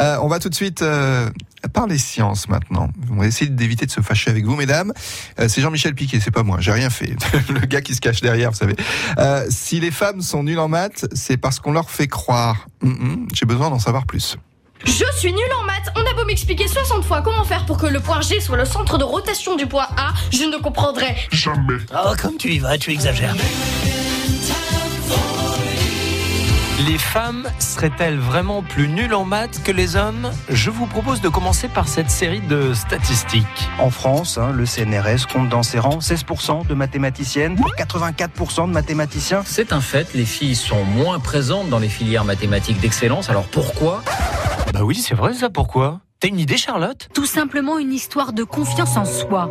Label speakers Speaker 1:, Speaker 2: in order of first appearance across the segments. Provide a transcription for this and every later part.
Speaker 1: Euh, on va tout de suite euh, parler science maintenant. On va essayer d'éviter de se fâcher avec vous, mesdames. Euh, c'est Jean-Michel Piquet, c'est pas moi. J'ai rien fait. Le gars qui se cache derrière, vous savez. Euh, si les femmes sont nulles en maths, c'est parce qu'on leur fait croire. Hum, hum, J'ai besoin d'en savoir plus.
Speaker 2: Je suis nul en maths. On a beau m'expliquer 60 fois comment faire pour que le point G soit le centre de rotation du point A, je ne comprendrai
Speaker 3: Jamais.
Speaker 4: Oh, comme tu y vas, tu exagères. Les femmes seraient-elles vraiment plus nulles en maths que les hommes? Je vous propose de commencer par cette série de statistiques.
Speaker 5: En France, hein, le CNRS compte dans ses rangs 16% de mathématiciennes pour 84% de mathématiciens.
Speaker 6: C'est un fait, les filles sont moins présentes dans les filières mathématiques d'excellence. Alors pourquoi?
Speaker 4: Bah oui, c'est vrai ça, pourquoi? T'as une idée, Charlotte?
Speaker 7: Tout simplement une histoire de confiance en soi.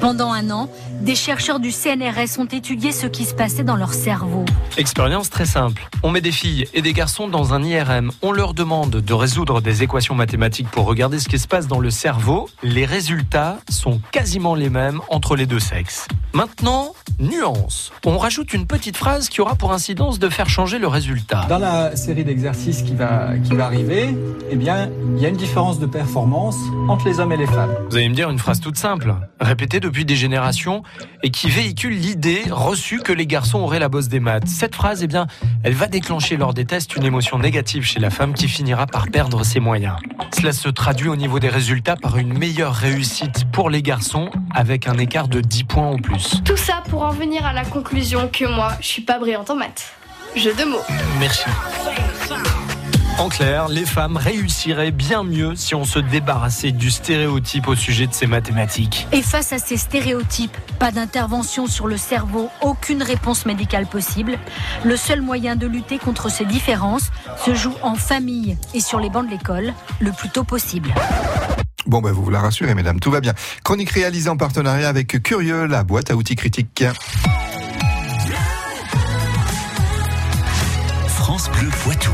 Speaker 7: Pendant un an, des chercheurs du CNRS ont étudié ce qui se passait dans leur cerveau.
Speaker 4: Expérience très simple. On met des filles et des garçons dans un IRM. On leur demande de résoudre des équations mathématiques pour regarder ce qui se passe dans le cerveau. Les résultats sont quasiment les mêmes entre les deux sexes. Maintenant, nuance. On rajoute une petite phrase qui aura pour incidence de faire changer le résultat.
Speaker 8: Dans la série d'exercices qui va, qui va arriver, eh bien, il y a une différence de performance entre les hommes et les femmes.
Speaker 4: Vous allez me dire une phrase toute simple, répétée depuis des générations et qui véhicule l'idée reçue que les garçons auraient la bosse des maths. Cette phrase, eh bien, elle va déclencher lors des tests une émotion négative chez la femme qui finira par perdre ses moyens. Cela se traduit au niveau des résultats par une meilleure réussite pour les garçons avec un écart de 10 points en plus.
Speaker 2: Tout ça pour en venir à la conclusion que moi, je suis pas brillante en maths. Jeu de mots.
Speaker 4: Merci. En clair, les femmes réussiraient bien mieux si on se débarrassait du stéréotype au sujet de ces mathématiques.
Speaker 7: Et face à ces stéréotypes, pas d'intervention sur le cerveau, aucune réponse médicale possible. Le seul moyen de lutter contre ces différences se joue en famille et sur les bancs de l'école, le plus tôt possible.
Speaker 1: Bon, ben vous vous la rassurez, mesdames, tout va bien. Chronique réalisée en partenariat avec Curieux, la boîte à outils critiques.
Speaker 9: France Bleu Poitou.